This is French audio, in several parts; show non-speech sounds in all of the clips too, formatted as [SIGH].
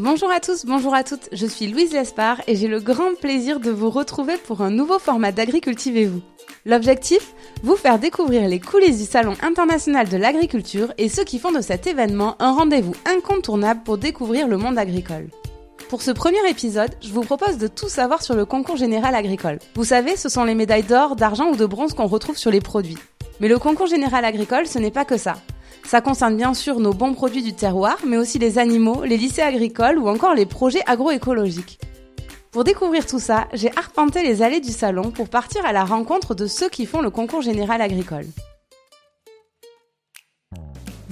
Bonjour à tous, bonjour à toutes, je suis Louise Lespard et j'ai le grand plaisir de vous retrouver pour un nouveau format d'Agricultivez-vous. L'objectif Vous faire découvrir les coulisses du Salon international de l'agriculture et ceux qui font de cet événement un rendez-vous incontournable pour découvrir le monde agricole. Pour ce premier épisode, je vous propose de tout savoir sur le concours général agricole. Vous savez, ce sont les médailles d'or, d'argent ou de bronze qu'on retrouve sur les produits. Mais le concours général agricole, ce n'est pas que ça. Ça concerne bien sûr nos bons produits du terroir, mais aussi les animaux, les lycées agricoles ou encore les projets agroécologiques. Pour découvrir tout ça, j'ai arpenté les allées du salon pour partir à la rencontre de ceux qui font le concours général agricole.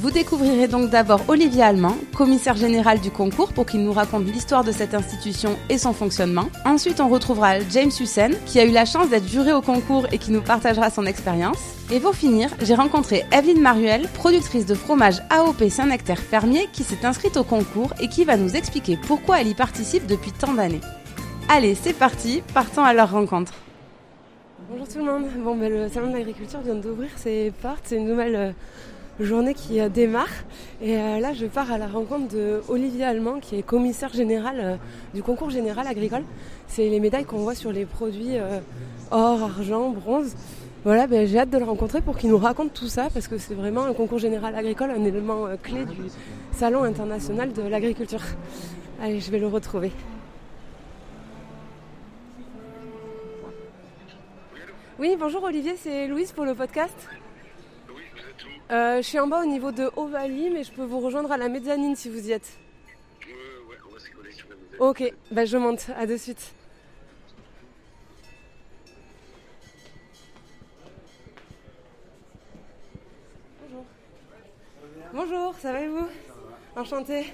Vous découvrirez donc d'abord Olivier Allemand, commissaire général du concours, pour qu'il nous raconte l'histoire de cette institution et son fonctionnement. Ensuite, on retrouvera James Hussein, qui a eu la chance d'être juré au concours et qui nous partagera son expérience. Et pour finir, j'ai rencontré Evelyne Maruel, productrice de fromage AOP Saint-Nectaire Fermier, qui s'est inscrite au concours et qui va nous expliquer pourquoi elle y participe depuis tant d'années. Allez, c'est parti, partons à leur rencontre. Bonjour tout le monde. Bon, ben, le salon de l'agriculture vient d'ouvrir ses portes. C'est une nouvelle euh, journée qui euh, démarre. Et euh, là, je pars à la rencontre de Olivier Allemand, qui est commissaire général euh, du concours général agricole. C'est les médailles qu'on voit sur les produits or, argent, bronze. Voilà, ben, j'ai hâte de le rencontrer pour qu'il nous raconte tout ça, parce que c'est vraiment un concours général agricole, un élément clé du Salon international de l'agriculture. Allez, je vais le retrouver. Oui, bonjour Olivier, c'est Louise pour le podcast. Euh, je suis en bas au niveau de Ovalie, mais je peux vous rejoindre à la mezzanine si vous y êtes. Ouais, ouais, on va se coller sur la mezzanine. Ok, bah je monte, à de suite. Bonjour. Bonjour, ça va et vous? Enchanté.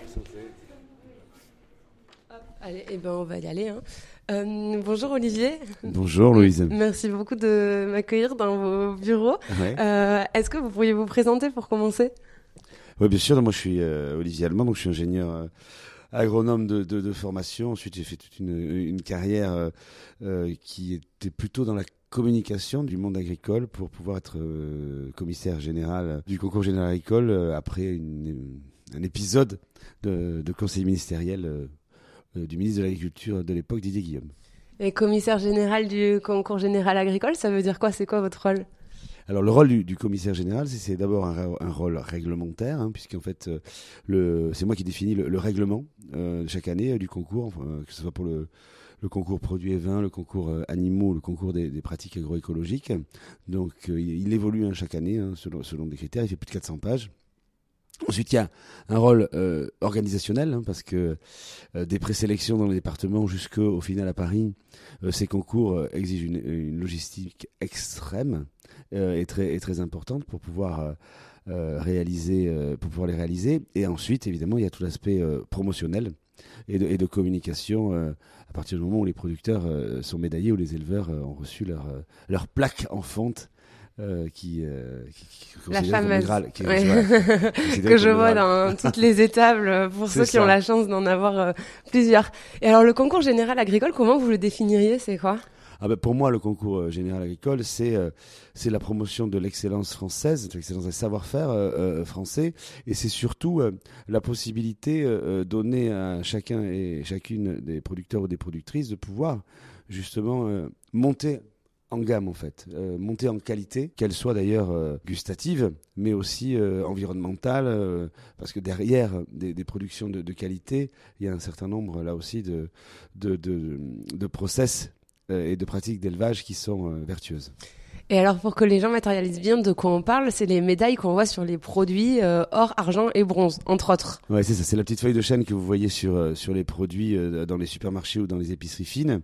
Allez, eh ben on va y aller. hein. Euh, bonjour Olivier. Bonjour Louise. Merci beaucoup de m'accueillir dans vos bureaux. Ouais. Euh, Est-ce que vous pourriez vous présenter pour commencer? Ouais, bien sûr. Moi, je suis euh, Olivier Allemand, donc je suis ingénieur euh, agronome de, de, de formation. Ensuite, j'ai fait toute une, une carrière qui était plutôt dans la communication du monde agricole pour pouvoir être commissaire général du concours général agricole après une- un épisode de, de conseil ministériel du ministre de l'Agriculture de l'époque, Didier Guillaume. Et commissaire général du concours général agricole, ça veut dire quoi? C'est quoi votre rôle? Alors le rôle du, du commissaire général, c'est- d'abord un, rôle réglementaire, hein, puisqu'en fait, euh, c'est moi qui définis le, le règlement euh, chaque année euh, du concours, enfin, euh, que ce soit pour le, le concours produits et vins, le concours euh, animaux, le concours des, des pratiques agroécologiques. Donc euh, il, il évolue hein, chaque année hein, selon, selon des critères, il fait plus de 400 pages. Ensuite, il y a un rôle euh, organisationnel, hein, parce que euh, des présélections dans les départements jusqu'au au final à Paris, euh, ces concours exigent une, logistique extrême est très très importante pour pouvoir réaliser les réaliser. Et ensuite évidemment il y a tout l'aspect promotionnel et de, et communication à partir du moment où les producteurs sont médaillés ou les éleveurs ont reçu leur leur plaque en fonte euh, qui, euh, qui, qui La fameuse. Graal, qui Ouais. [LAUGHS] que je vois dans toutes les étables euh, pour ceux qui ont la chance d'en avoir euh, plusieurs. Et alors le concours général agricole, comment vous le définiriez C'est quoi? Ah ben, pour moi, le concours général agricole, c'est euh, c'est la promotion de l'excellence française, de l'excellence des savoir-faire euh, français, et c'est surtout euh, la possibilité donnée à chacun et chacune des producteurs ou des productrices de pouvoir justement euh, monter en gamme en fait, euh, monter en qualité, qu'elle soit d'ailleurs euh, gustative, mais aussi euh, environnementale, euh, parce que derrière des, productions de, qualité, il y a un certain nombre là aussi de, de, de, process et de pratiques d'élevage qui sont vertueuses. Et alors pour que les gens matérialisent bien de quoi on parle, c'est les médailles qu'on voit sur les produits euh, or, argent et bronze, entre autres. Ouais, c'est ça, c'est la petite feuille de chêne que vous voyez sur, euh, sur les produits euh, dans les supermarchés ou dans les épiceries fines.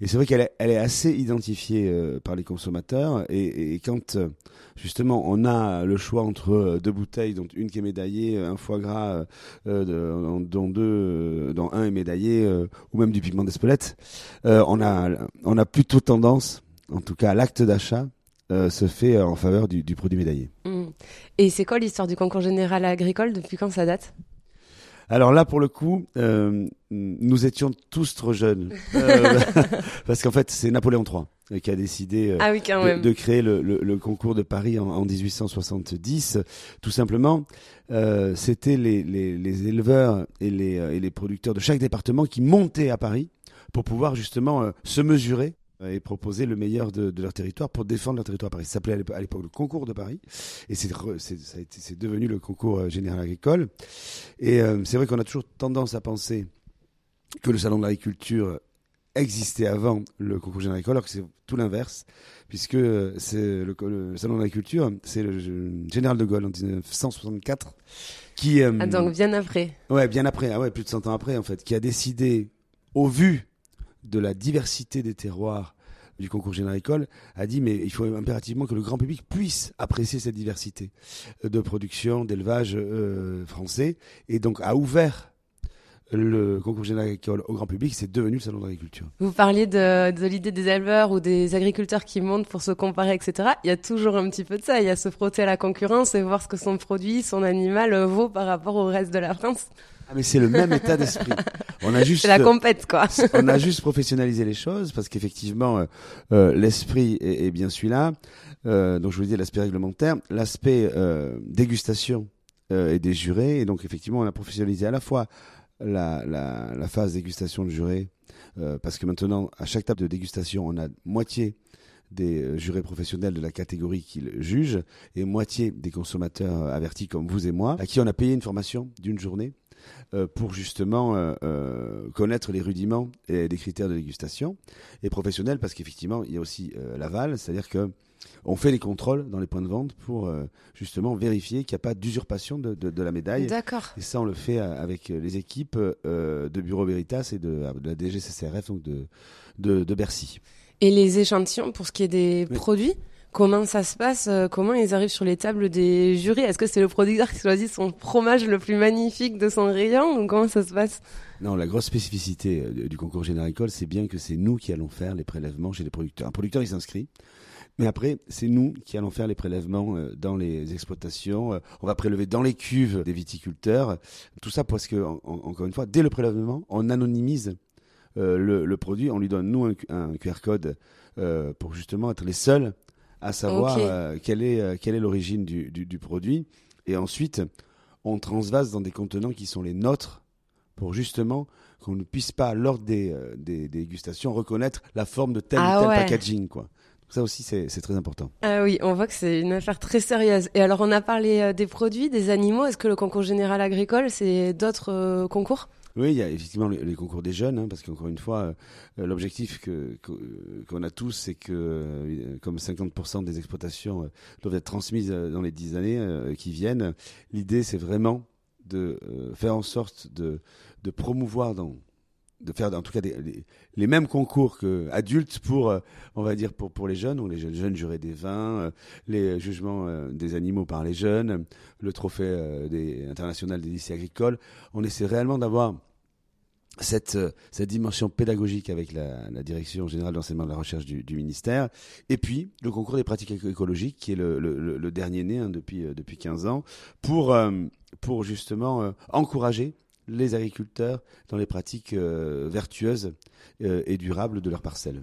Et c'est vrai qu'elle elle est assez identifiée euh, par les consommateurs. Et, et quand euh, justement on a le choix entre euh, deux bouteilles, dont une qui est médaillée, un foie gras de- dont deux, dont un est médaillé, ou même du pigment d'Espelette, on a on a plutôt tendance, en tout cas l'acte d'achat, euh, se fait en faveur du, du produit médaillé. Mm. Et c'est quoi l'histoire du concours général agricole? Depuis quand ça date? Alors là, pour le coup, euh, nous étions tous trop jeunes. [LAUGHS] Euh, [LAUGHS] parce qu'en fait, c'est Napoléon III qui a décidé euh, ah oui, de, créer le, le- le concours de Paris en, en 1870. Tout simplement, c'était les, les, les éleveurs et les, et les producteurs de chaque département qui montaient à Paris pour pouvoir justement se mesurer et proposer le meilleur de, de leur territoire pour défendre leur territoire à Paris. Ça s'appelait à l'épo- à l'époque le concours de Paris et c'est devenu le concours euh, général agricole. Et euh, c'est vrai qu'on a toujours tendance à penser que le salon de l'agriculture existait avant le concours général agricole, alors que c'est tout l'inverse, puisque euh, c'est le, le salon de l'agriculture, c'est le le général de Gaulle en 1964 qui euh, Ah, donc bien après. Ouais, bien après, ah ouais, plus de 100 ans après, en fait, qui a décidé, au vu de la diversité des terroirs du concours général agricole, a dit, mais il faut impérativement que le grand public puisse apprécier cette diversité de production, d'élevage euh, français, et donc a ouvert le concours général agricole au grand public, c'est devenu le salon de l'agriculture. Vous parliez de, de l'idée des éleveurs ou des agriculteurs qui montent pour se comparer, etc. Il y a toujours un petit peu de ça. Il y a se frotter à la concurrence et voir ce que son produit, son animal vaut par rapport au reste de la France. Ah, mais c'est le même état d'esprit. [LAUGHS] On a juste C'est la compète, quoi. [LAUGHS] on a juste professionnalisé les choses parce qu'effectivement euh, euh, l'esprit est, est bien celui-là. Euh, donc je vous disais l'aspect réglementaire, l'aspect dégustation et des jurés. Et donc effectivement on a professionnalisé à la fois la, phase dégustation de jurés euh, parce que maintenant à chaque table de dégustation on a moitié des euh, jurés professionnels de la catégorie qu'ils jugent et moitié des consommateurs euh, avertis comme vous et moi à qui on a payé une formation d'une journée pour justement connaître les rudiments et les critères de dégustation et professionnel parce qu'effectivement il y a aussi l'aval, c'est-à-dire que on fait les contrôles dans les points de vente pour euh, justement vérifier qu'il n'y a pas d'usurpation de, de, de la médaille. D'accord. Et ça, on le fait euh, avec euh, les équipes euh, de Bureau Veritas et de, de la DGCCRF, donc de, Bercy. Et les échantillons, pour ce qui est des Oui. produits, comment ça se passe Comment ils arrivent sur les tables des jurys? Est-ce que c'est le producteur qui choisit son fromage le plus magnifique de son rayon ou comment ça se passe? Non, la grosse spécificité du concours général agricole, c'est bien que c'est nous qui allons faire les prélèvements chez les producteurs. Un producteur, il s'inscrit. Mais après, c'est nous qui allons faire les prélèvements euh, dans les exploitations. Euh, On va prélever dans les cuves des viticulteurs. Tout ça parce que, en- en- encore une fois, dès le prélèvement, on anonymise euh, le, le produit. On lui donne, nous, un, QR code pour justement être les seuls à savoir quelle est, quelle est l'origine du, du, du produit. Et ensuite, on transvase dans des contenants qui sont les nôtres pour justement qu'on ne puisse pas, lors des, des, des dégustations, reconnaître la forme de tel Ah ou tel ouais. packaging. Quoi. Ça aussi, c'est très important. Ah oui, on voit que c'est une affaire très sérieuse. Et alors, on a parlé euh, des produits, des animaux. Est-ce que le concours général agricole, c'est d'autres euh, concours? Oui, il y a effectivement les, concours des jeunes, hein, parce qu'encore une fois, euh, l'objectif que- qu'on a tous, c'est que euh, comme 50% des exploitations euh, doivent être transmises dans les 10 années qui viennent, l'idée c'est vraiment de faire en sorte de, de promouvoir dans de faire en tout cas les, mêmes concours que adultes pour euh, on va dire pour pour les jeunes. Les jeunes, jeunes jurés des vins euh, les jugements euh, des animaux par les jeunes le trophée des international des lycées agricoles. On essaie réellement d'avoir cette, cette dimension pédagogique avec la, direction générale d'enseignement de la recherche du, ministère, et puis le concours des pratiques éco- écologiques, qui est le, dernier né hein, depuis, depuis 15 ans, pour, pour justement encourager les agriculteurs dans les pratiques euh, vertueuses euh, et durables de leurs parcelles.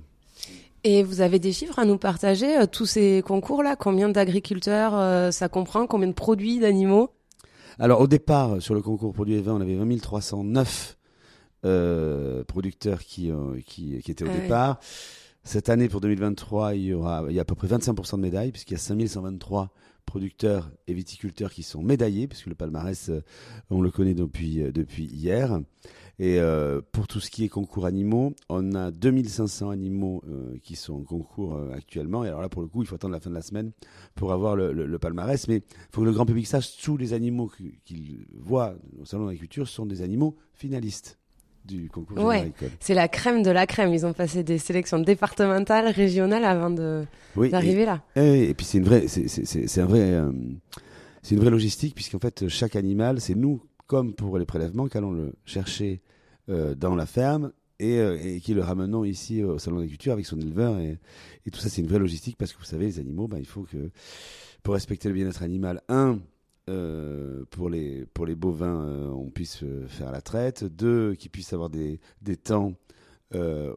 Et vous avez des chiffres à nous partager euh, Tous ces concours-là, combien d'agriculteurs ça comprend? Combien de produits, d'animaux? Alors au départ, sur le concours produits et vins, on avait 20 309 euh, producteurs qui, qui, qui étaient au Ah départ. Cette année, pour 2023, il y aura il y a à peu près 25% de médailles, puisqu'il y a 5123 producteurs et viticulteurs qui sont médaillés, puisque le palmarès, euh, on le connaît depuis, euh, hier. Et euh, pour tout ce qui est concours animaux, on a 2500 animaux qui sont en concours actuellement. Et alors là, pour le coup, il faut attendre la fin de la semaine pour avoir le, palmarès. Mais il faut que le grand public sache, tous les animaux qu'il voit au Salon de l'agriculture sont des animaux finalistes du concours général. C'est la crème de la crème. Ils ont passé des sélections départementales, régionales avant de Oui, d'arriver là. Et, et- puis c'est une vraie, c'est- c'est c'est- c'est un vrai, euh, c'est une vraie logistique puisqu'en fait chaque animal, c'est nous comme pour les prélèvements qu'allons le chercher euh, dans la ferme et, euh, et qui le ramenons ici au salon d'agriculture avec son éleveur et, et tout ça c'est une vraie logistique parce que vous savez les animaux, ben, il faut que pour respecter le bien-être animal, un euh, pour les pour les bovins, euh, on puisse euh, faire la traite. Deux, qu'ils puissent avoir des des temps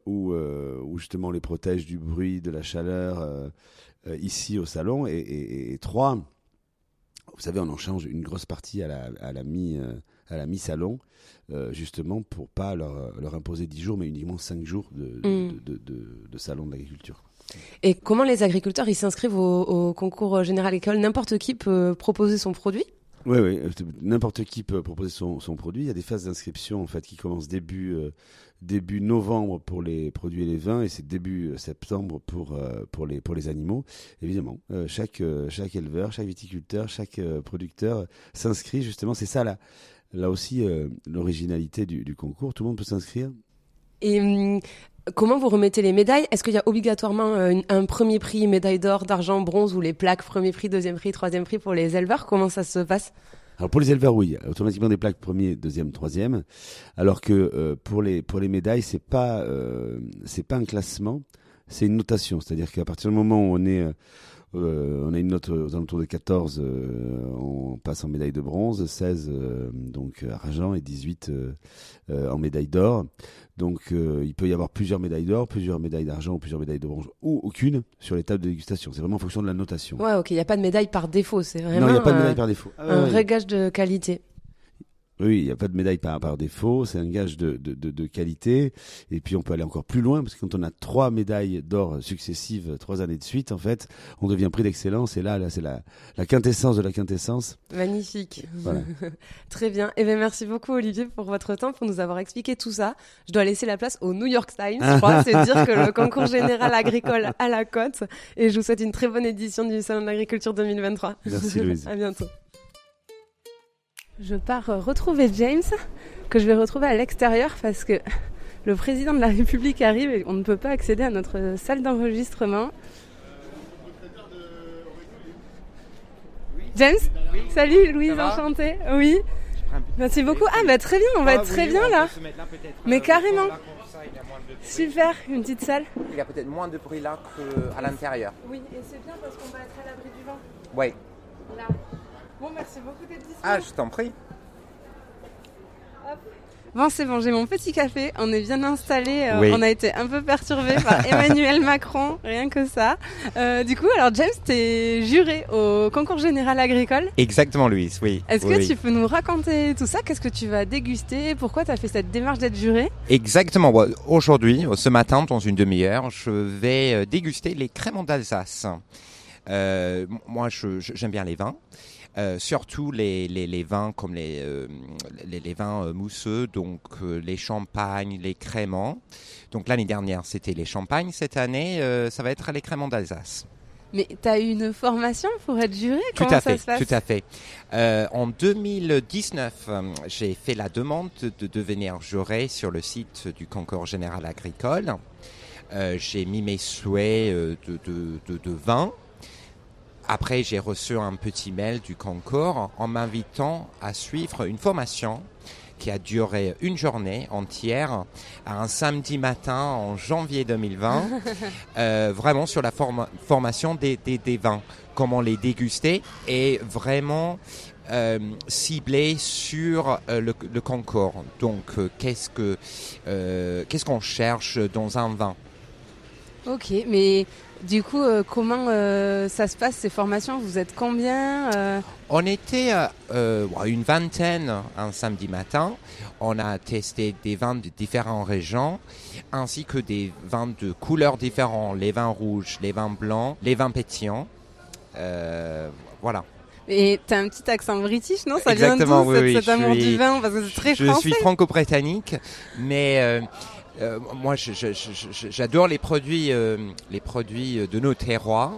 où, où justement on les protège du bruit, de la chaleur ici au salon. Et, et- et trois, vous savez, on en change une grosse partie à la, à la mi à la mi-salon, euh, justement pour pas leur, leur imposer 10 jours, mais uniquement 5 jours de, de, Mm. de, de- de salon de l'agriculture. Et comment les agriculteurs ils s'inscrivent au, au concours général école N'importe qui peut proposer son produit Oui, oui. euh, N'importe qui peut proposer son, son produit. Il y a des phases d'inscription en fait qui commencent début euh, début novembre pour les produits et les vins et c'est début euh, septembre pour euh, pour les pour les animaux. Évidemment, euh, chaque chaque éleveur, chaque viticulteur, chaque producteur s'inscrit justement. C'est ça là. Là aussi, l'originalité du, du concours, tout le monde peut s'inscrire? Et hum, comment vous remettez les médailles? Est-ce qu'il y a obligatoirement euh, un premier prix, médaille d'or, d'argent, bronze ou les plaques premier prix, deuxième prix, troisième prix pour les éleveurs? Comment ça se passe? Alors pour les éleveurs, oui, automatiquement des plaques premier, deuxième, troisième. Alors que euh, pour les pour les médailles, c'est pas euh, c'est pas un classement, c'est une notation. C'est-à-dire qu'à partir du moment où on est euh, on a une note aux alentours de 14, euh, on passe en médaille de bronze, 16 euh, donc argent et 18 euh, euh, en médaille d'or. Donc il peut y avoir plusieurs médailles d'or, plusieurs médailles d'argent, ou plusieurs médailles de bronze ou aucune sur les tables de dégustation. C'est vraiment en fonction de la notation. Ouais, ok, il n'y a pas de médaille par défaut, c'est vraiment non, il n'y a pas de médaille par défaut. Ah, un ouais, vrai gage de qualité. Oui, il n'y a pas de médaille par, par défaut, c'est un gage de, de, de, de qualité. Et puis on peut aller encore plus loin, parce que quand on a trois médailles d'or successives, trois années de suite, en fait, on devient prix d'excellence. Et là, là c'est la, la quintessence de la quintessence. Magnifique. Voilà. [LAUGHS] Très bien. Eh bien, merci beaucoup, Olivier, pour votre temps, pour nous avoir expliqué tout ça. Je dois laisser la place au New York Times, je crois. C'est dire que le [LAUGHS] concours général agricole à la cote. Et je vous souhaite une très bonne édition du Salon de l'Agriculture 2023. Merci, Louise. [LAUGHS] à bientôt. Je pars euh, retrouver James, que je vais retrouver à l'extérieur parce que [LAUGHS] le président de la République arrive et on ne peut pas accéder à notre salle d'enregistrement. James Salut Louise, enchantée. Oui. Merci beaucoup. Ah bah très bien, on va être très bien là. Mais carrément. Super, une petite salle. Il y a peut-être moins de bruit là qu'à l'intérieur. Oui, et c'est bien parce qu'on va être à l'abri du vent. Oui. Là. Bon, merci beaucoup d'être disponible. Ah, je t'en prie. Bon, c'est bon, j'ai mon petit café. On est bien installé. euh, Oui. On a été un peu perturbé par [LAUGHS] Emmanuel Macron, rien que ça. Euh, du coup, alors James, t'es juré au concours général agricole. Exactement, Louise, oui. Est-ce Oui, que oui. tu peux nous raconter tout ça? Qu'est-ce que tu vas déguster? Pourquoi tu as fait cette démarche d'être juré? Exactement. Aujourd'hui, ce matin, dans une demi-heure, je vais euh, déguster les créments d'Alsace. Euh, moi, j'aime bien les vins. Euh, surtout les, les, les vins comme les, euh, les, les vins euh, mousseux, donc euh, les champagnes, les créments. Donc l'année dernière, c'était les champagnes. Cette année, euh, ça va être les créments d'Alsace. Mais t'as eu une formation pour être juré? Tout Comment à ça fait, se passe? tout à fait. Euh, en 2019, euh, j'ai fait la demande de devenir juré sur le site du concours général agricole. Euh, j'ai mis mes souhaits de, de, de, de vin. Après, j'ai reçu un petit mail du concours en m'invitant à suivre une formation qui a duré une journée entière, un samedi matin en janvier 2020, [LAUGHS] euh, vraiment sur la forma- formation des, des, des vins, comment les déguster et vraiment euh, ciblé sur euh, le, le concours. Donc, euh, qu'est-ce que qu'est-ce qu'on cherche dans un vin? Ok, mais du coup, euh, comment euh, ça se passe ces formations? Vous êtes combien euh? On était euh, euh, une vingtaine un samedi matin. On a testé des vins de différentes régions, ainsi que des vins de couleurs différentes, les vins rouges, les vins blancs, les vins pétillants. Euh, voilà. Et t'as un petit accent british, non? Ça Exactement, vient d'où oui, cet, oui, cet je amour suis- du vin? Parce que c'est très je français. suis franco-britannique, mais euh, euh, moi, j'adore les produits, euh, les produits de nos terroirs,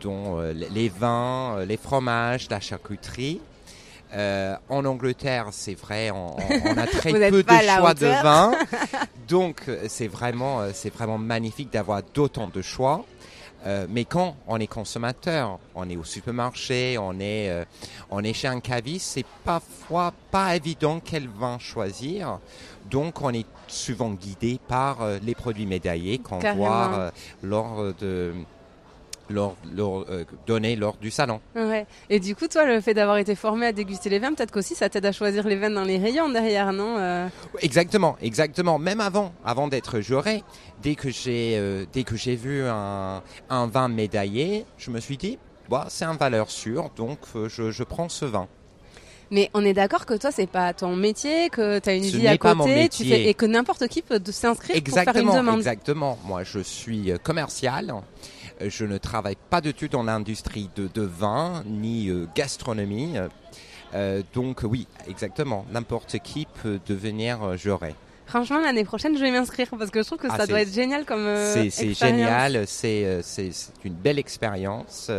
dont euh, les vins, euh, les fromages, la charcuterie. Euh, en Angleterre, c'est vrai, on, on- a très [LAUGHS] peu de choix de vins, [LAUGHS] donc euh, c'est vraiment, euh, c'est vraiment magnifique d'avoir d'autant de choix. Euh, mais quand on est consommateur, on est au supermarché, on est, euh, on est chez un caviste, c'est parfois pas évident quel vin choisir. Donc on est souvent guidé par euh, les produits médaillés qu'on voit euh, lors de euh, donnés lors du salon. Ouais. Et du coup, toi, le fait d'avoir été formé à déguster les vins, peut-être qu'aussi ça t'aide à choisir les vins dans les rayons derrière, non Euh, Exactement, exactement. Même avant, avant d'être juré, dès que j'ai euh, dès que j'ai vu un, un vin médaillé, je me suis dit, bah, c'est un valeur sûre, donc euh, je, je prends ce vin. Mais on est d'accord que toi, c'est pas ton métier, que tu as une Ce vie à côté, tu métier. fais, et que n'importe qui peut s'inscrire pour faire une demande. exactement. Moi, je suis commercial. Je ne travaille pas du tout dans l'industrie de, de vin ni euh, gastronomie. Euh, donc oui, exactement. N'importe qui peut devenir euh, juré. Franchement, l'année prochaine, je vais m'inscrire parce que je trouve que Ah, ça doit être génial comme euh, C'est génial, c'est une belle expérience.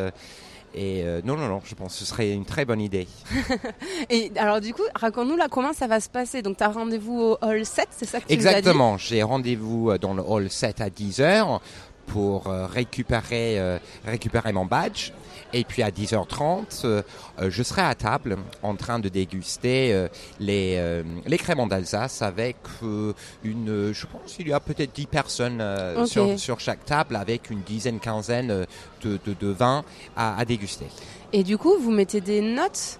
Et euh, non, non, non, je pense que ce serait une très bonne idée. [LAUGHS] Et alors, du coup, raconte-nous là comment ça va se passer? Donc, tu as rendez-vous au Hall 7, c'est ça que tu Exactement, j'ai rendez-vous dans le hall 7 à 10h pour euh, récupérer, euh, récupérer mon badge. Et puis à 10h30, euh, je serai à table en train de déguster les, les créments d'Alsace avec une, je pense qu'il y a peut-être 10 personnes sur, sur chaque table avec une dizaine, quinzaine de, de, de vins à, à déguster. Et du coup, vous mettez des notes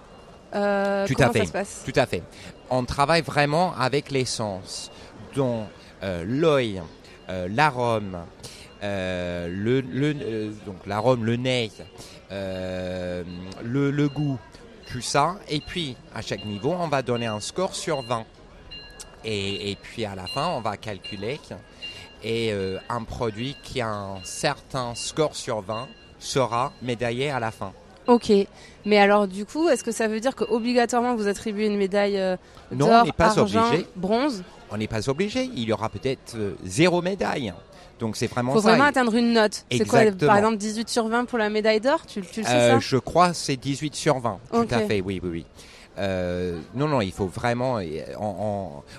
euh, Tout à fait. ça se passe? Tout à fait. On travaille vraiment avec l'essence, dont euh, l'œil, euh, l'arôme, euh, le, le- euh, donc l'arôme, le nez, euh, le, le goût, tout ça. Et puis, à chaque niveau, on va donner un score sur 20. Et, et puis, à la fin, on va calculer. Et un produit qui a un certain score sur 20 sera médaillé à la fin. Ok. Mais alors, du coup, est-ce que ça veut dire qu'obligatoirement vous attribuez une médaille euh, Non, d'or, on n'est pas argent, obligé. bronze? On n'est pas obligé. Il y aura peut-être euh, zéro médaille. Donc c'est vraiment Il faut ça. vraiment atteindre une note. C'est quoi, par exemple, 18 sur 20 pour la médaille d'or? Tu, tu le sais Euh, ça je crois que c'est 18 sur 20. Ok. Tout à fait, oui, oui, oui. Euh, non, non, il faut vraiment. euh,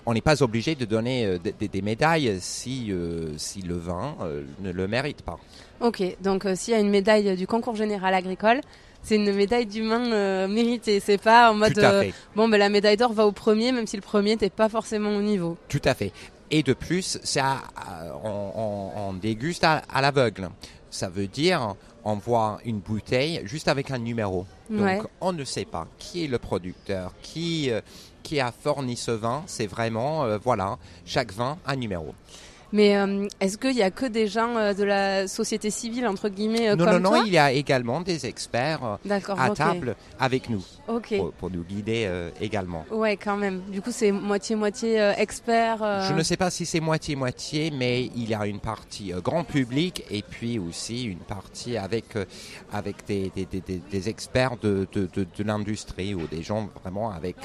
On n'est pas obligé de donner euh, des, des- des médailles si, euh, si le vin euh, ne le mérite pas. Ok, donc euh, s'il y a une médaille du concours général agricole, c'est une médaille d'humain euh, méritée. C'est pas en mode euh, bon, ben la médaille d'or va au premier, même si le premier n'était pas forcément au niveau. Tout à fait. Et de plus, ça, euh, on, on- on déguste à, à l'aveugle. Ça veut dire, on voit une bouteille juste avec un numéro. Donc, Ouais. on ne sait pas qui est le producteur, qui, euh, qui a fourni ce vin. C'est vraiment, euh, voilà, chaque vin un numéro. Mais euh, est-ce qu'il y a que des gens euh, de la société civile entre guillemets euh, non, comme non, toi non, il y a également des experts euh, à table avec nous pour, pour nous guider également. Ouais, quand même. Du coup, c'est moitié moitié expert. Je ne sais pas si c'est moitié-moitié, mais il y a une partie grand public et puis aussi une partie avec, avec des, des, des- des- des experts de, de, de, de l'industrie ou des gens vraiment avec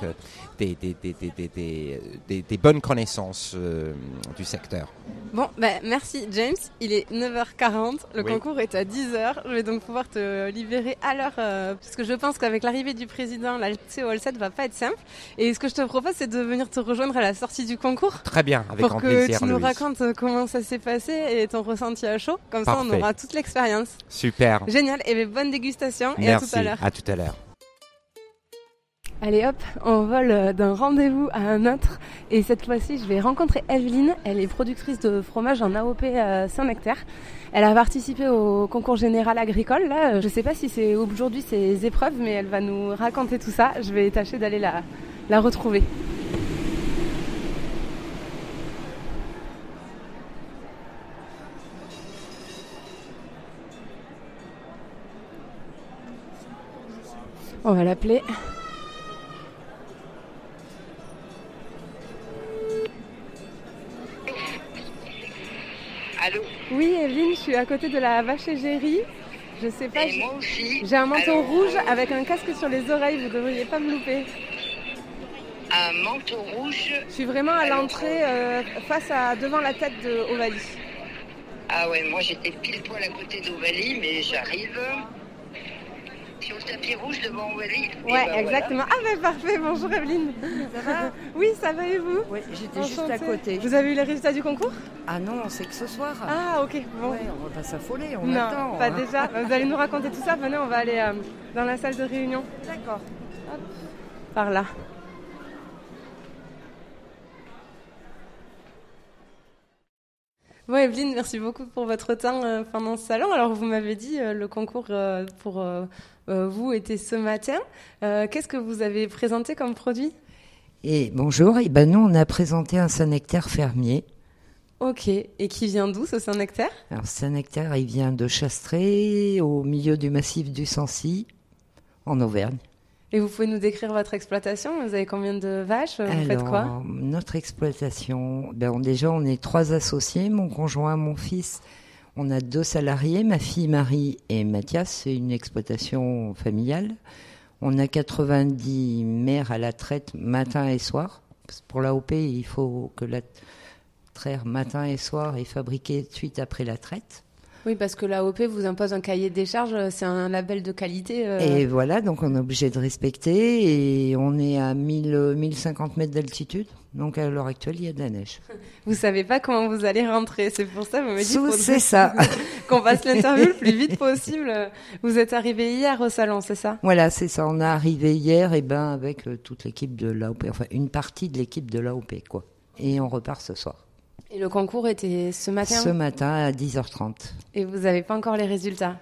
des, des, des, des, des, des, des- des bonnes connaissances du secteur. Bon, ben merci James. Il est 9h40. Le Oui. concours est à 10h. Je vais donc pouvoir te libérer à l'heure euh, parce que je pense qu'avec l'arrivée du président, l'accès au Hall 7 va pas être simple. Et ce que je te propose, c'est de venir te rejoindre à la sortie du concours. Très bien, avec pour grand que plaisir. tu nous racontes euh, comment ça s'est passé et ton ressenti à chaud. Comme ça, on aura toute l'expérience. Super. Génial. Et ben, bonne dégustation et Merci. à tout à l'heure. À tout à l'heure. Allez hop, on vole euh, d'un rendez-vous à un autre. Et cette fois-ci, je vais rencontrer Evelyne. Elle est productrice de fromage en AOP euh, Saint-Nectaire. Elle a participé au concours général agricole. Là, je sais pas si c'est aujourd'hui ses épreuves, mais elle va nous raconter tout ça. Je vais tâcher d'aller la, la retrouver. On va l'appeler. Oui, Evelyne, je suis à côté de la vache égérie. Je sais pas. Et j'ai- un manteau Alors, rouge avec un casque sur les oreilles, vous devriez pas me louper. Un manteau rouge. Je suis vraiment à l'entrée, euh, face à devant la tête de Ovalie. Ah ouais, moi j'étais pile poil à côté d'Ovalie, mais j'arrive sur le tapis rouge devant Ouais, ben exactement. Ah ben parfait, bonjour Evelyne. Ça va? Oui, ça va et vous? Oui, j'étais juste à côté. Vous avez eu les résultats du concours? Ah non, c'est que ce soir. Ah ok, bon. Ouais, on va pas s'affoler, on non, attend. pas hein. déjà. Vous allez nous raconter tout ça. Venez, on va aller euh, dans la salle de réunion. D'accord. Par là. Bon, Evelyne, merci beaucoup pour votre temps euh, pendant ce salon. Alors, vous m'avez dit, euh, le concours pour vous était ce matin. Euh, Qu'est-ce que vous avez présenté comme produit? Et bonjour, et ben nous on a présenté un Saint-Nectaire fermier. Ok. Et qui vient d'où, ce Saint-Nectaire? Alors Saint-Nectaire, il vient de Chastré, au milieu du massif du Sancy, en Auvergne. Et vous pouvez nous décrire votre exploitation? Vous avez combien de vaches? Vous faites Alors, quoi notre exploitation, ben déjà on est trois associés, mon conjoint, mon fils. On a deux salariés, ma fille Marie et Mathias. C'est une exploitation familiale. On a 90 mères à la traite matin et soir. Pour l'AOP, il faut que la traire matin et soir est fabriquée suite après la traite. Oui, parce que l'AOP vous impose un cahier des charges, euh, c'est un label de qualité. euh, Et voilà, donc on est obligé de respecter. Et on est à 1000, 1050 mètres d'altitude. Donc à l'heure actuelle, il y a de la neige. [LAUGHS] Vous savez pas comment vous allez rentrer, c'est pour ça que vous me dites C'est [LAUGHS] ça. [LAUGHS] qu'on fasse l'interview le plus vite possible. Vous êtes arrivé hier au salon, c'est ça? Voilà, c'est ça. On est arrivé hier, et ben avec euh, toute l'équipe de l'AOP, enfin une partie de l'équipe de l'AOP, quoi. Et on repart ce soir. Et le concours était ce matin Ce matin à 10h30. et vous n'avez pas encore les résultats.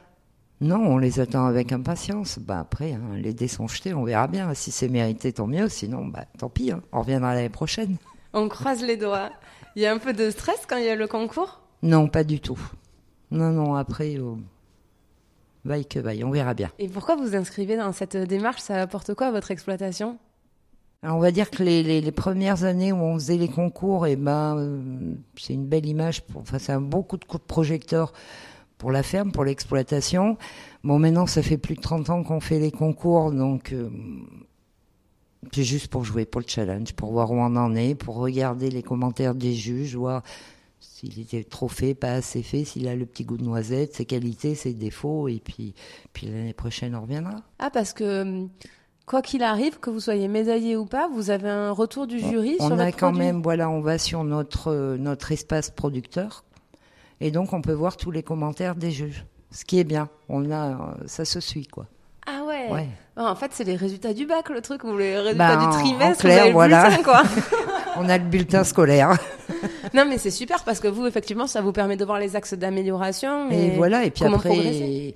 Non, on les attend avec impatience. Bah après, hein, les dés sont jetés, on verra bien. Si c'est mérité, tant mieux. Sinon, bah tant pis. hein. On reviendra l'année prochaine. On croise les doigts. Il y a un peu de stress quand il y a le concours Non, pas du tout. Non, non. Après, vaille que vaille, on verra bien. Et pourquoi vous inscrivez dans cette démarche? Ça apporte quoi à votre exploitation? On va dire que les, les, premières années où on faisait les concours, et ben, euh, c'est une belle image. Pour, enfin, c'est un bon coup de de projecteur pour la ferme, pour l'exploitation. Bon, maintenant, ça fait plus de 30 ans qu'on fait les concours, donc euh, c'est juste pour jouer, pour le challenge, pour voir où on en est, pour regarder les commentaires des juges, voir s'il était trop fait, pas assez fait, s'il a le petit goût de noisette, ses qualités, ses défauts, et puis, puis l'année prochaine, on reviendra. Ah, parce que hum, quoi qu'il arrive, que vous soyez médaillé ou pas, vous avez un retour du jury on sur a votre quand produit. même, voilà, on va sur notre, euh, notre espace producteur et donc on peut voir tous les commentaires des juges. Ce qui est bien, on a, euh, ça se suit quoi. Ah ouais. Ouais. En fait, c'est les résultats du bac, le truc, ou les résultats Bah, du trimestre, en clair, vous avez le voilà. bulletin, quoi. [LAUGHS] On a le bulletin scolaire [LAUGHS] non, mais c'est super parce que vous, effectivement, ça vous permet de voir les axes d'amélioration. et, Et, voilà et puis après, progresser.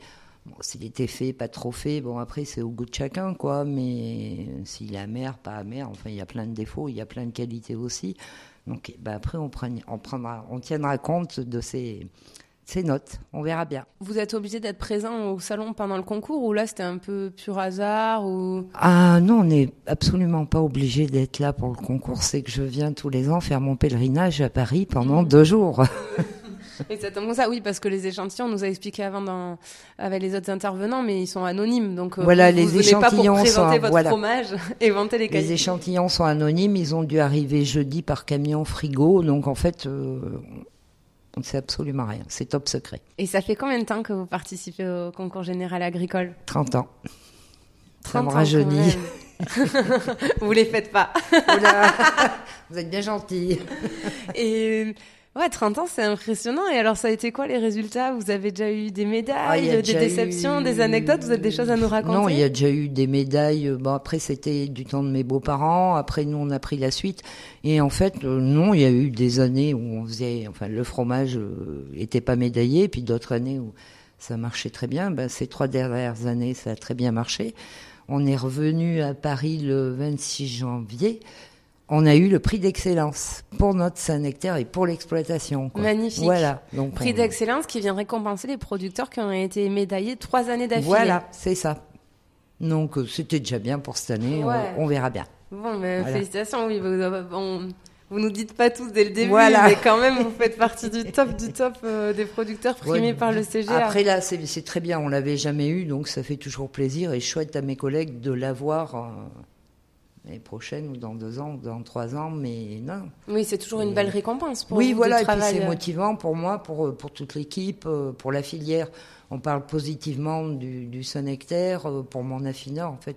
Bon, s'il était fait, pas trop fait, bon après c'est au goût de chacun quoi. Mais s'il est amer, pas amer, enfin il y a plein de défauts, il y a plein de qualités aussi. Donc bah, après on, prend, on prendra, on tiendra compte de ces, ces notes. On verra bien. Vous êtes obligé d'être présent au salon pendant le concours ou là c'était un peu pur hasard ou? Ah non, on n'est absolument pas obligé d'être là pour le concours. C'est que je viens tous les ans faire mon pèlerinage à Paris pendant deux jours. [LAUGHS] [LAUGHS] et ça ça oui parce que les échantillons on nous a expliqué avant dans avec les autres intervenants mais ils sont anonymes donc euh, Voilà, vous, les vous venez pas échantillons pour présenter sont- votre voilà. fromage [LAUGHS] et vanter les Les échantillons sont anonymes. Ils ont dû arriver jeudi par camion frigo. Donc en fait, euh, on ne sait absolument rien. C'est top secret. Et ça fait combien de temps que vous participez au concours général agricole? 30 ans. Ça 30 me ans, rajeunit. [LAUGHS] vous les faites pas. Oula, Vous êtes bien gentil. Et ouais, 30 ans, c'est impressionnant. Et alors, ça a été quoi les résultats? Vous avez déjà eu des Ah, il médailles, des déceptions, eu- des anecdotes? Vous avez des choses à nous raconter? Non, il y a déjà eu des médailles. Bon, après, c'était du temps de mes beaux-parents. Après, nous, on a pris la suite. Et en fait, euh, non, il y a eu des années où on faisait, enfin, le fromage euh, était pas médaillé, puis d'autres années où ça marchait très bien. Ben, ces trois dernières années, ça a très bien marché. On est revenu à Paris le 26 janvier. On a eu le prix d'excellence pour notre Saint-Nectaire et pour l'exploitation. Magnifique. Voilà. Donc, Prix on- d'excellence qui vient récompenser les producteurs qui ont été médaillés trois années d'affilée. Voilà, c'est ça. Donc, euh, c'était déjà bien pour cette année. on- Ouais. on verra bien. Bon, mais Voilà. félicitations, oui. Vous, euh, bon, vous nous dites pas tous dès le début, Voilà. mais quand même, vous faites partie du top du top euh, des producteurs primés Ouais. par le CGA. Après là, c'est c'est très bien, on l'avait jamais eu, donc ça fait toujours plaisir et chouette à mes collègues de l'avoir euh, l'année prochaine ou dans deux ans ou dans trois ans, mais non. Oui, c'est toujours une belle récompense pour oui, voilà, et puis c'est euh, motivant pour moi, pour, euh, pour toute l'équipe, euh, pour la filière. On parle positivement du, du pour mon affineur, en fait.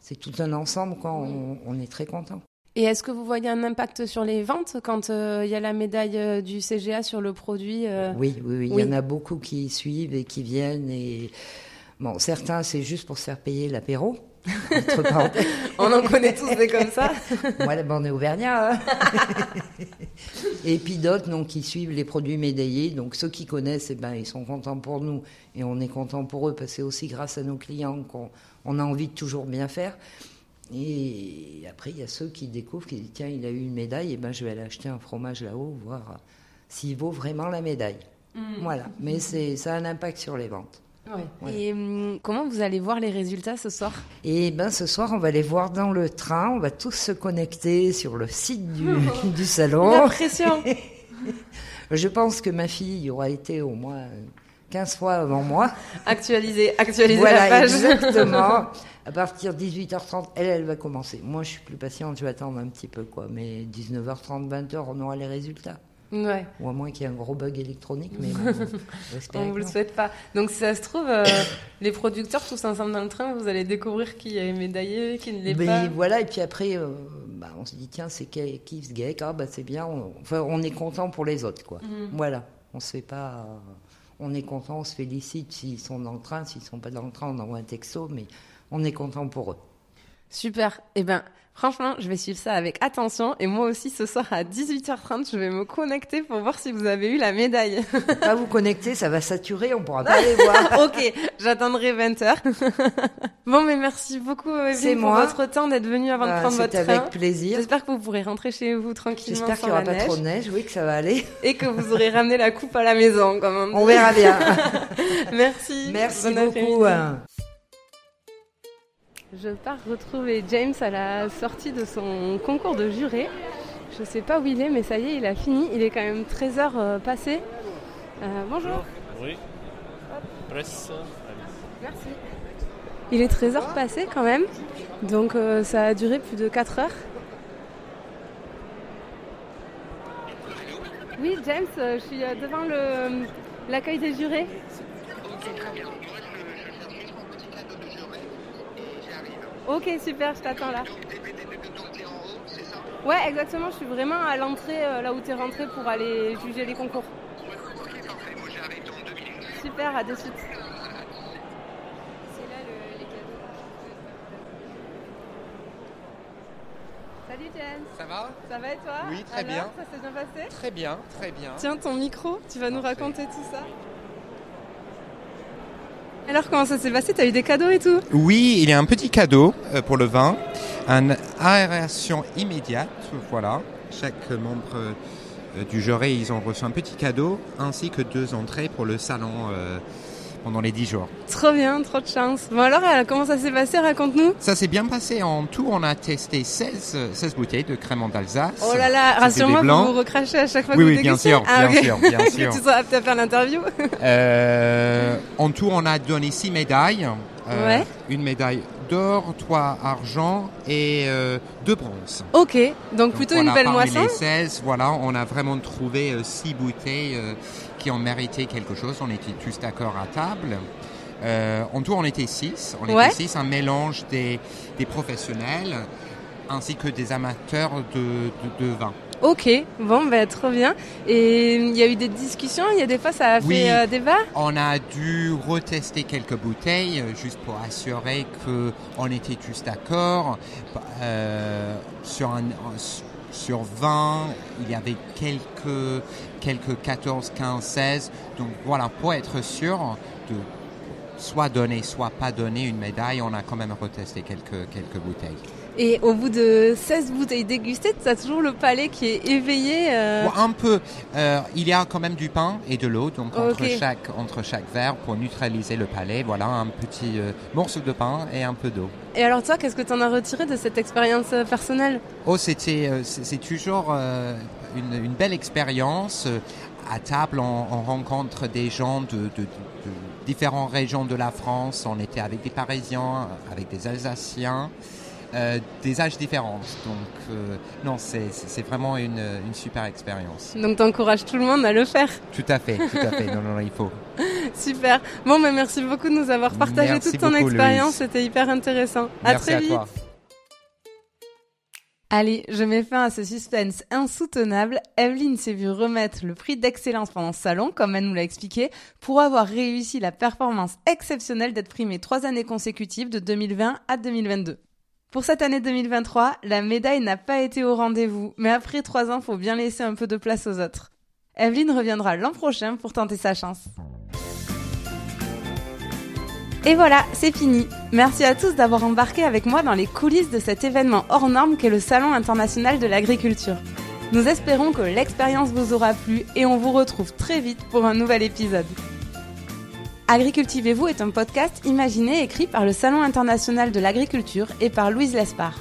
C'est tout un ensemble, quoi. On, on est très content. Et est-ce que vous voyez un impact sur les ventes quand euh, il y a la médaille du CGA sur le produit euh, Oui, oui, oui. Il oui. y en a beaucoup qui suivent et qui viennent. Et bon, certains, c'est juste pour se faire payer l'apéro. [LAUGHS] On en connaît tous des comme ça. [LAUGHS] Moi, on est auvergnat. hein. [LAUGHS] Et puis d'autres donc, qui suivent les produits médaillés. Donc ceux qui connaissent, eh ben, ils sont contents pour nous et on est content pour eux parce que c'est aussi grâce à nos clients qu'on on a envie de toujours bien faire. Et après, il y a ceux qui découvrent, qui disent tiens, il a eu une médaille, et ben je vais aller acheter un fromage là-haut, voir s'il vaut vraiment la médaille. Voilà. Mais c'est ça a un impact sur les ventes. Ouais. Et hum, comment vous allez voir les résultats ce soir? Et ben ce soir, on va les voir dans le train. On va tous se connecter sur le site du, du salon. L'impression [LAUGHS] Je pense que ma fille aura été au moins 15 fois avant moi. Actualiser, actualiser voilà, la page. exactement. [LAUGHS] À partir de 18h30, elle, elle va commencer. Moi, je suis plus patiente, je vais attendre un petit peu, quoi. Mais 19h30, 20h, on aura les résultats. Ouais. Ou à moins qu'il y ait un gros bug électronique, mais bon, [LAUGHS] on que vous le souhaite pas. Donc si ça se trouve, euh, [COUGHS] les producteurs tous ensemble dans le train, vous allez découvrir qui est médaillé, qui ne l'est pas. voilà, et puis après, euh, bah, on se dit, tiens, c'est qui ce Ah, bah, c'est bien. On, enfin, on est content pour les autres, quoi. Mhm. Voilà. On se fait pas. euh, on est content, on se félicite s'ils sont dans le train. S'ils sont pas dans le train, on envoie un texto, mais on est content pour eux. Super. Eh ben, franchement, je vais suivre ça avec attention. Et moi aussi, ce soir à 18h30, je vais me connecter pour voir si vous avez eu la médaille. Pas vous connecter, ça va saturer, on pourra pas les voir. [LAUGHS] ok, j'attendrai 20h. [LAUGHS] bon, mais merci beaucoup, Evelyne, C'est pour moi. votre temps d'être venue avant Bah, de prendre votre train. avec plaisir. J'espère que vous pourrez rentrer chez vous tranquillement J'espère qu'il n'y aura pas neige trop de neige, oui, que ça va aller. [LAUGHS] et que vous aurez ramené la coupe à la maison, comme on dit. On verra bien. Merci. Merci Bon beaucoup. Je pars retrouver James à la sortie de son concours de juré. Je sais pas où il est, mais ça y est, il a fini. Il est quand même 13h euh, passé. Euh, bonjour. Oui. Presse. Merci. Il est 13h passé quand même. Donc euh, ça a duré plus de 4 heures. Oui, James, je suis devant l'accueil des jurés. Ok, super, je t'attends là. Ouais, exactement, je suis vraiment à l'entrée, euh, là où tu es rentré pour aller juger les concours. Super, à de suite. Salut James, Ça va? Ça va et toi? Oui, très Alors, bien. Ça s'est bien passé? Très bien, très bien. Tiens ton micro, tu vas nous raconter tout ça. Alors comment ça s'est passé? T'as eu des cadeaux et tout? Oui, il y a un petit cadeau euh, pour le vin, une aération immédiate, voilà. Chaque membre euh, du jury, ils ont reçu un petit cadeau, ainsi que deux entrées pour le salon euh, pendant les dix jours. Trop bien, trop de chance. Bon alors, euh, comment ça s'est passé? Raconte-nous. Ça s'est bien passé en tout, on a testé 16, euh, 16 bouteilles de crème d'Alsace. Oh là là, rassure-moi, vous vous recrachez à chaque fois Oui, que vous oui, bien dégustez? sûr, Ah, bien ok. sûr, bien [LAUGHS] que sûr. tu sois apte à faire l'interview? Euh, en tout, on a donné six médailles. Euh, Ouais. Une médaille d'or, trois argent et euh, deux bronzes. ok, donc Donc plutôt voilà, une belle parmi moisson. les 16, voilà, on a vraiment trouvé euh, six bouteilles euh, qui ont mérité quelque chose. On était tous d'accord à table. Euh, en tout, on était six. On Ouais. était six, un mélange des, des professionnels ainsi que des amateurs de, de, de vin. Ok, bon, ben trop bien. Et il y a eu des discussions, il y a des fois ça a Oui. fait euh, débat? On a dû retester quelques bouteilles euh, juste pour assurer que on était tous d'accord. Euh, sur un- sur 20, il y avait quelques quelques 14, 15, 16. Donc voilà, pour être sûr de soit donner, soit pas donner une médaille, on a quand même retesté quelques quelques bouteilles. Et au bout de 16 bouteilles dégustées, tu as toujours le palais qui est éveillé. euh, un peu. Euh, il y a quand même du pain et de l'eau, donc entre chaque entre chaque verre pour neutraliser le palais. Voilà, un petit euh, morceau de pain et un peu d'eau. Et alors toi, qu'est-ce que tu en as retiré de cette expérience euh, personnelle? Oh, c'était euh, c'est toujours euh, une, une belle expérience. À table, on, on rencontre des gens de- de- de différentes régions de la France. On était avec des Parisiens, avec des Alsaciens. Euh, des âges différents. Donc, euh, non, c'est vraiment une, une super expérience. Donc t'encourages tout le monde à le faire. Tout à fait, tout à fait. Non, non, non, il faut. [LAUGHS] Super. Bon, mais merci beaucoup de nous avoir partagé Merci toute ton beaucoup, expérience. C'était hyper intéressant. à Merci très à vite. toi. Allez, je mets fin à ce suspense insoutenable. Evelyne s'est vue remettre le prix d'excellence pendant ce salon, comme elle nous l'a expliqué, pour avoir réussi la performance exceptionnelle d'être primée trois années consécutives de 2020 à 2022. Pour cette année 2023, la médaille n'a pas été au rendez-vous, mais après trois ans, faut bien laisser un peu de place aux autres. Evelyne reviendra l'an prochain pour tenter sa chance. Et voilà, c'est fini. Merci à tous d'avoir embarqué avec moi dans les coulisses de cet événement hors norme qu'est le Salon international de l'agriculture. Nous espérons que l'expérience vous aura plu et on vous retrouve très vite pour un nouvel épisode. Agricultivez-vous est un podcast imaginé et écrit par le Salon international de l'agriculture et par Louise Lespard.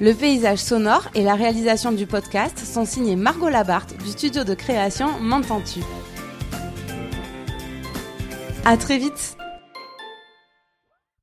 Le paysage sonore et la réalisation du podcast sont signés Margot Labarthe du studio de création M'entends-tu. À très vite